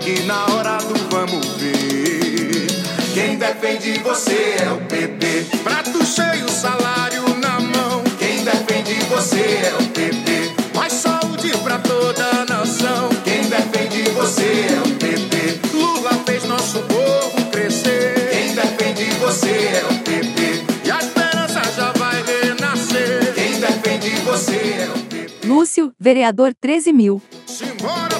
que na hora do vamos ver. Quem defende você é o PP Prato cheio, salário na mão. Quem defende você é o PP Mais saúde pra toda a nação. Quem defende você é o PP Lula fez nosso povo crescer. Quem defende você é o PP E a esperança já vai renascer. Quem defende você é o PP Lúcio, vereador 13 mil. Simbora,